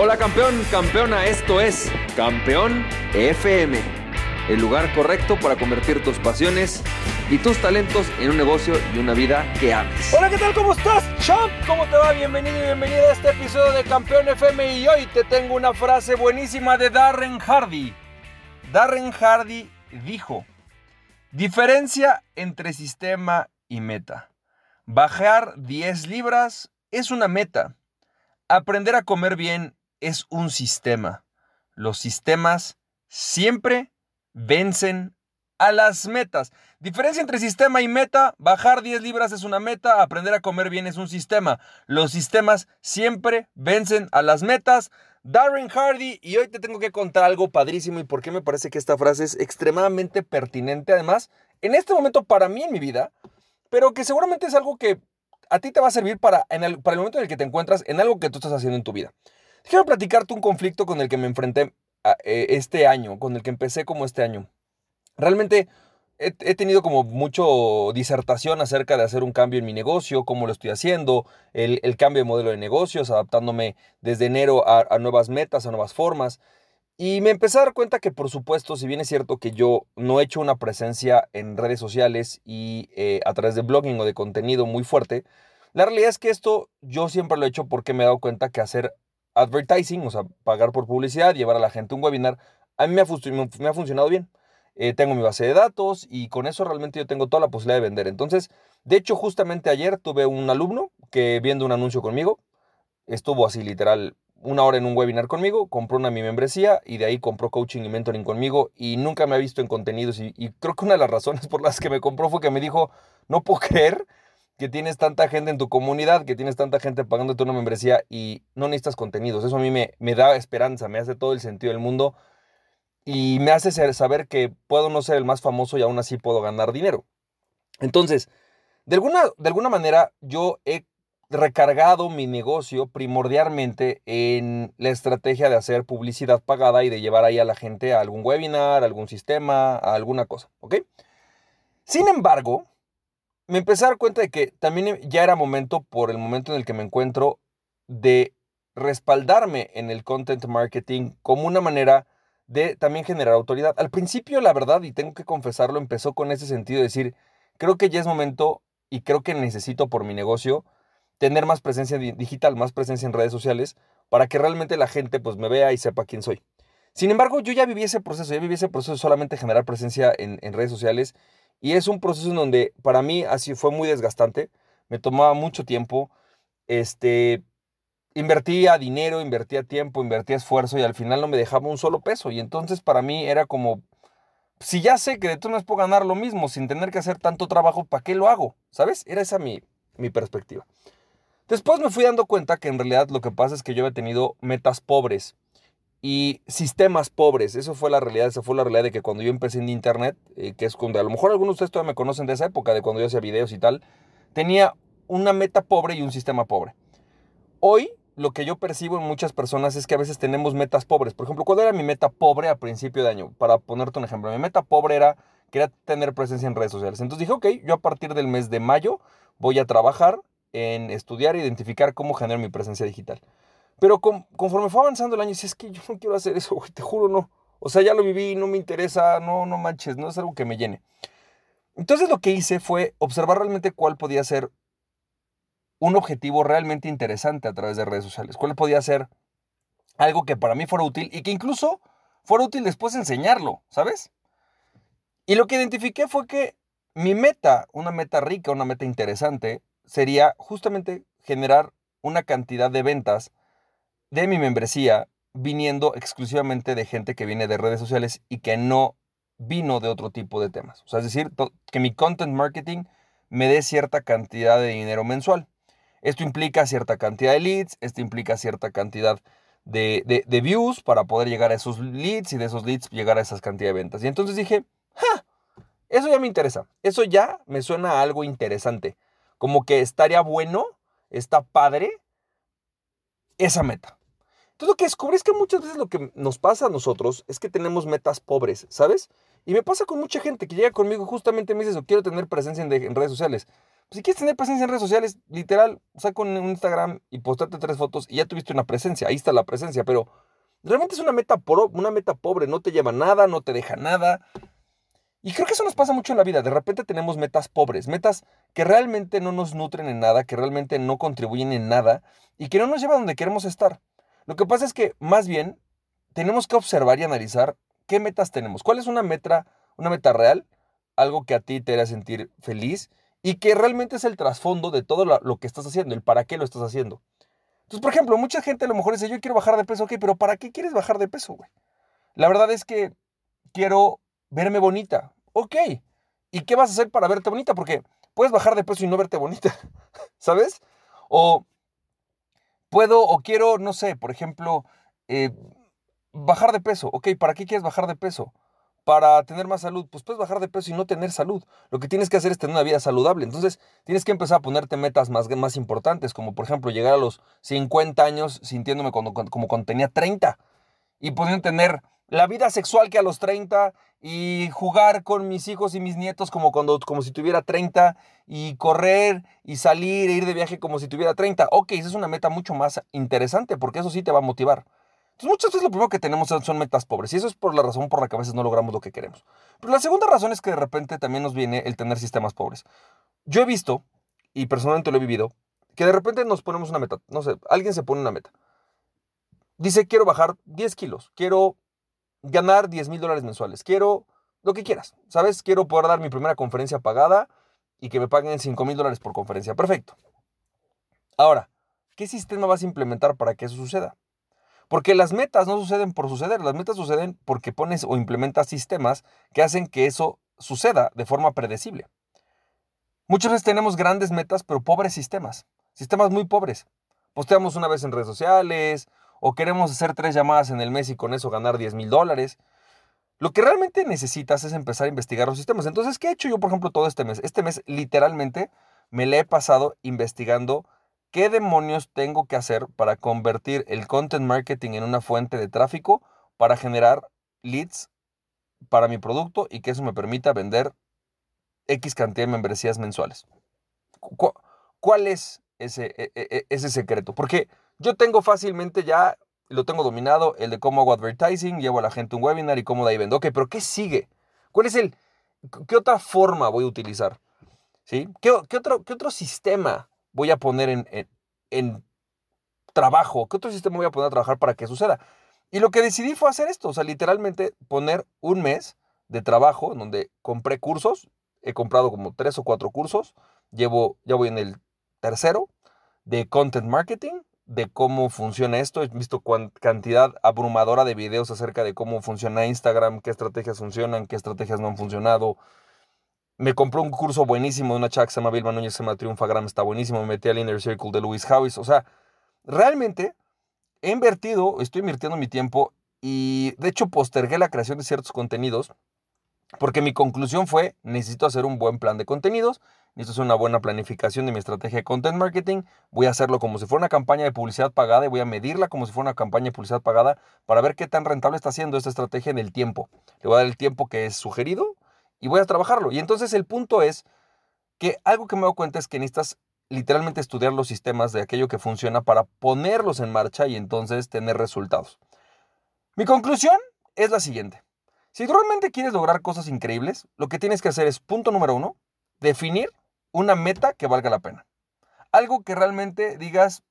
Hola campeón, campeona, esto es Campeón FM, el lugar correcto para convertir tus pasiones y tus talentos en un negocio y una vida que ames. Hola, ¿qué tal? ¿Cómo estás, champ? ¿Cómo te va? Bienvenido y bienvenida a este episodio de Campeón FM y hoy te tengo una frase buenísima de Darren Hardy. Darren Hardy dijo, diferencia entre sistema y meta. Bajar 10 libras es una meta. Aprender a comer bien es un sistema. Los sistemas siempre vencen a las metas. Diferencia entre sistema y meta, bajar 10 libras es una meta, aprender a comer bien es un sistema. Los sistemas siempre vencen a las metas. Darren Hardy, y hoy te tengo que contar algo padrísimo y por qué me parece que esta frase es extremadamente pertinente, además, en este momento para mí en mi vida, pero que seguramente es algo que a ti te va a servir para, en el, para el momento en el que te encuentras en algo que tú estás haciendo en tu vida. Quiero platicarte un conflicto con el que me enfrenté eh, este año, con el que empecé como este año. Realmente he, tenido como mucho disertación acerca de hacer un cambio en mi negocio, cómo lo estoy haciendo, el, cambio de modelo de negocios, adaptándome desde enero a, nuevas metas, a nuevas formas. Y me empecé a dar cuenta que, por supuesto, si bien es cierto que yo no he hecho una presencia en redes sociales y eh, a través de blogging o de contenido muy fuerte, la realidad es que esto yo siempre lo he hecho porque me he dado cuenta que hacer advertising, o sea, pagar por publicidad, llevar a la gente un webinar, a mí me ha, me ha funcionado bien. Eh, tengo mi base de datos y con eso realmente yo tengo toda la posibilidad de vender. Entonces, de hecho, justamente ayer tuve un alumno que viendo un anuncio conmigo, estuvo así literal una hora en un webinar conmigo, compró una mi membresía y de ahí compró coaching y mentoring conmigo y nunca me ha visto en contenidos y, y creo que una de las razones por las que me compró fue que me dijo, no puedo creer que tienes tanta gente en tu comunidad, que tienes tanta gente pagándote una membresía y no necesitas contenidos. Eso a mí me, me da esperanza, me hace todo el sentido del mundo y me hace saber que puedo no ser el más famoso y aún así puedo ganar dinero. Entonces, de alguna, de alguna manera yo he recargado mi negocio primordialmente en la estrategia de hacer publicidad pagada y de llevar ahí a la gente a algún webinar, a algún sistema, a alguna cosa, ¿ok? Sin embargo, me empecé a dar cuenta de que también ya era momento, por el momento en el que me encuentro, de respaldarme en el content marketing como una manera de también generar autoridad. Al principio, la verdad, y tengo que confesarlo, empezó con ese sentido de decir, creo que ya es momento y creo que necesito por mi negocio tener más presencia digital, más presencia en redes sociales, para que realmente la gente pues me vea y sepa quién soy. Sin embargo, yo ya viví ese proceso, ya viví ese proceso de solamente generar presencia en, en redes sociales y es un proceso en donde para mí así fue muy desgastante, me tomaba mucho tiempo, este, invertía dinero, invertía tiempo, invertía esfuerzo y al final no me dejaba un solo peso. Y entonces para mí era como, si ya sé que de tú no puedo ganar lo mismo sin tener que hacer tanto trabajo, ¿para qué lo hago? ¿Sabes? Era esa mi, mi perspectiva. Después me fui dando cuenta que en realidad lo que pasa es que yo había tenido metas pobres y sistemas pobres. Eso fue la realidad, esa fue la realidad de que cuando yo empecé en internet, eh, que es cuando a lo mejor algunos de ustedes todavía me conocen de esa época, de cuando yo hacía videos y tal, tenía una meta pobre y un sistema pobre. Hoy lo que yo percibo en muchas personas es que a veces tenemos metas pobres. Por ejemplo, ¿cuál era mi meta pobre a principio de año? Para ponerte un ejemplo, mi meta pobre era quería tener presencia en redes sociales. Entonces dije, ok, yo a partir del mes de mayo voy a trabajar en estudiar e identificar cómo generar mi presencia digital. Pero conforme fue avanzando el año, si es que yo no quiero hacer eso, güey, te juro, no. O sea, ya lo viví, no me interesa, no, no manches, no es algo que me llene. Entonces lo que hice fue observar realmente cuál podía ser un objetivo realmente interesante a través de redes sociales. ¿Cuál podía ser algo que para mí fuera útil y que incluso fuera útil después enseñarlo, ¿sabes? Y lo que identifiqué fue que mi meta, una meta rica, una meta interesante, sería justamente generar una cantidad de ventas de mi membresía viniendo exclusivamente de gente que viene de redes sociales y que no vino de otro tipo de temas. O sea, es decir, que mi content marketing me dé cierta cantidad de dinero mensual. Esto implica cierta cantidad de leads, esto implica cierta cantidad de, views para poder llegar a esos leads y de esos leads llegar a esas cantidades de ventas. Y entonces dije, ¡ja! Eso ya me interesa. Eso ya me suena a algo interesante. Como que estaría bueno, está padre esa meta. Entonces lo que descubrí es que muchas veces lo que nos pasa a nosotros es que tenemos metas pobres, ¿sabes? Y me pasa con mucha gente que llega conmigo justamente me dice eso, quiero tener presencia en, redes sociales. Si quieres tener presencia en redes sociales, literal, saca un Instagram y postarte tres fotos y ya tuviste una presencia. Ahí está la presencia, pero realmente es una meta, una meta pobre. No te lleva nada, no te deja nada. Y creo que eso nos pasa mucho en la vida. De repente tenemos metas pobres, metas que realmente no nos nutren en nada, que realmente no contribuyen en nada y que no nos llevan donde queremos estar. Lo que pasa es que más bien tenemos que observar y analizar qué metas tenemos. ¿Cuál es una meta, una meta real? Algo que a ti te haga sentir feliz y que realmente es el trasfondo de todo lo, que estás haciendo, el para qué lo estás haciendo. Entonces, por ejemplo, mucha gente a lo mejor dice, yo quiero bajar de peso, ok, pero ¿para qué quieres bajar de peso, güey? La verdad es que quiero verme bonita. Ok. ¿Y qué vas a hacer para verte bonita? Porque puedes bajar de peso y no verte bonita, ¿sabes? O puedo o quiero, no sé, por ejemplo, eh, bajar de peso. Ok, ¿para qué quieres bajar de peso? Para tener más salud. Pues puedes bajar de peso y no tener salud. Lo que tienes que hacer es tener una vida saludable. Entonces, tienes que empezar a ponerte metas más, más importantes, como por ejemplo llegar a los 50 años sintiéndome como, como cuando tenía 30 y pudiendo tener la vida sexual que a los 30 y jugar con mis hijos y mis nietos como, cuando, como si tuviera 30 y correr y salir e ir de viaje como si tuviera 30. Ok, esa es una meta mucho más interesante porque eso sí te va a motivar. Entonces muchas veces lo primero que tenemos son metas pobres y eso es por la razón por la que a veces no logramos lo que queremos. Pero la segunda razón es que de repente también nos viene el tener sistemas pobres. Yo he visto, y personalmente lo he vivido, que de repente nos ponemos una meta. No sé, alguien se pone una meta. Dice, quiero bajar 10 kilos, quiero ganar 10 mil dólares mensuales. Quiero lo que quieras, ¿sabes? Quiero poder dar mi primera conferencia pagada y que me paguen 5 mil dólares por conferencia. Perfecto. Ahora, ¿qué sistema vas a implementar para que eso suceda? Porque las metas no suceden por suceder, las metas suceden porque pones o implementas sistemas que hacen que eso suceda de forma predecible. Muchas veces tenemos grandes metas, pero pobres sistemas, sistemas muy pobres. Posteamos una vez en redes sociales o queremos hacer tres llamadas en el mes y con eso ganar 10 mil dólares. Lo que realmente necesitas es empezar a investigar los sistemas. Entonces, ¿qué he hecho yo, por ejemplo, todo este mes? Este mes literalmente me le he pasado investigando qué demonios tengo que hacer para convertir el content marketing en una fuente de tráfico para generar leads para mi producto y que eso me permita vender X cantidad de membresías mensuales. ¿Cuál es ese, e, e, e, ese secreto? Porque yo tengo fácilmente ya, lo tengo dominado, el de cómo hago advertising, llevo a la gente un webinar y cómo de ahí vendo. Ok, pero ¿qué sigue? ¿Cuál es el, qué otra forma voy a utilizar? ¿Sí? ¿Qué, otro, qué otro sistema voy a poner en, en, trabajo? ¿Qué otro sistema voy a poner a trabajar para que suceda? Y lo que decidí fue hacer esto, o sea, literalmente poner un mes de trabajo en donde compré cursos, he comprado como tres o cuatro cursos, llevo, ya voy en el tercero de content marketing, de cómo funciona esto. He visto cantidad abrumadora de videos acerca de cómo funciona Instagram, qué estrategias funcionan, qué estrategias no han funcionado. Me compré un curso buenísimo de una chava que se llama Vilma Núñez, se llama Triunfagram, está buenísimo. Me metí al Inner Circle de Louis House. O sea, realmente he invertido, estoy invirtiendo mi tiempo y de hecho postergué la creación de ciertos contenidos porque mi conclusión fue, necesito hacer un buen plan de contenidos esto es una buena planificación de mi estrategia de content marketing. Voy a hacerlo como si fuera una campaña de publicidad pagada y voy a medirla como si fuera una campaña de publicidad pagada para ver qué tan rentable está siendo esta estrategia en el tiempo. Le voy a dar el tiempo que es sugerido y voy a trabajarlo. Y entonces el punto es que algo que me doy cuenta es que necesitas literalmente estudiar los sistemas de aquello que funciona para ponerlos en marcha y entonces tener resultados. Mi conclusión es la siguiente. Si tú realmente quieres lograr cosas increíbles, lo que tienes que hacer es, punto número uno, definir una meta que valga la pena. Algo que realmente digas,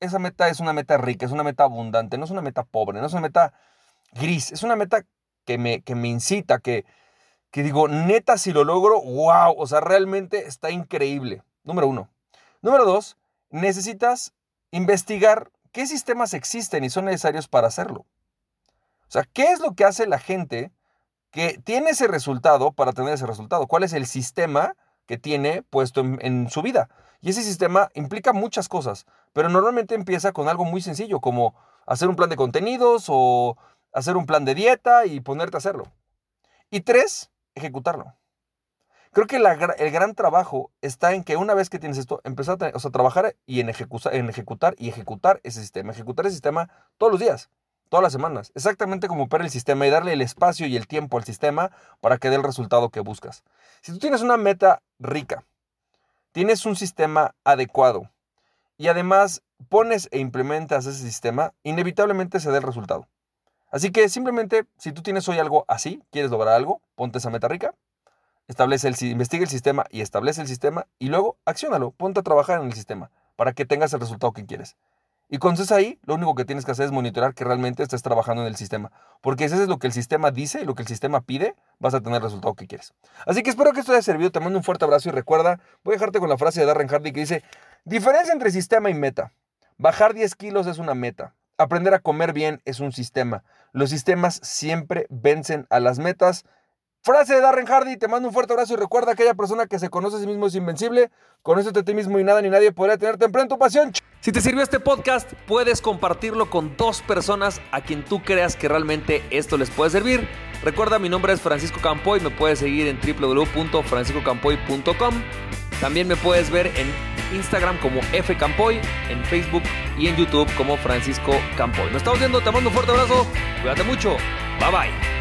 esa meta es una meta rica, es una meta abundante, no es una meta pobre, no es una meta gris, es una meta que me, que me incita, que, que digo, neta, si lo logro, wow, o sea, realmente está increíble. Número uno. Número dos, necesitas investigar qué sistemas existen y son necesarios para hacerlo. O sea, ¿qué es lo que hace la gente que tiene ese resultado para tener ese resultado? ¿Cuál es el sistema que tiene puesto en, su vida. Y ese sistema implica muchas cosas, pero normalmente empieza con algo muy sencillo, como hacer un plan de contenidos o hacer un plan de dieta y ponerte a hacerlo. Y tres, ejecutarlo. Creo que el gran trabajo está en que una vez que tienes esto, empezar a, trabajar y en, en ejecutar y ejecutar ese sistema. Ejecutar ese sistema todos los días todas las semanas, exactamente como operar el sistema y darle el espacio y el tiempo al sistema para que dé el resultado que buscas. Si tú tienes una meta rica, tienes un sistema adecuado y además pones e implementas ese sistema, inevitablemente se da el resultado. Así que simplemente, si tú tienes hoy algo así, quieres lograr algo, ponte esa meta rica, establece el, investiga el sistema y establece el sistema y luego acciónalo, ponte a trabajar en el sistema para que tengas el resultado que quieres. Y cuando estés ahí, lo único que tienes que hacer es monitorar que realmente estés trabajando en el sistema. Porque si eso es lo que el sistema dice y lo que el sistema pide, vas a tener el resultado que quieres. Así que espero que esto haya servido. Te mando un fuerte abrazo y recuerda, voy a dejarte con la frase de Darren Hardy que dice, diferencia entre sistema y meta. Bajar 10 kilos es una meta. Aprender a comer bien es un sistema. Los sistemas siempre vencen a las metas. Frase de Darren Hardy, te mando un fuerte abrazo y recuerda aquella persona que se conoce a sí mismo es invencible. Conócete a ti mismo y nada ni nadie podrá tenerte en tu pasión. Si te sirvió este podcast, puedes compartirlo con dos personas a quien tú creas que realmente esto les puede servir. Recuerda, mi nombre es Francisco Campoy, me puedes seguir en www.franciscocampoy.com. También me puedes ver en Instagram como F Campoy, en Facebook y en YouTube como Francisco Campoy. Nos estamos viendo, te mando un fuerte abrazo, cuídate mucho, bye bye.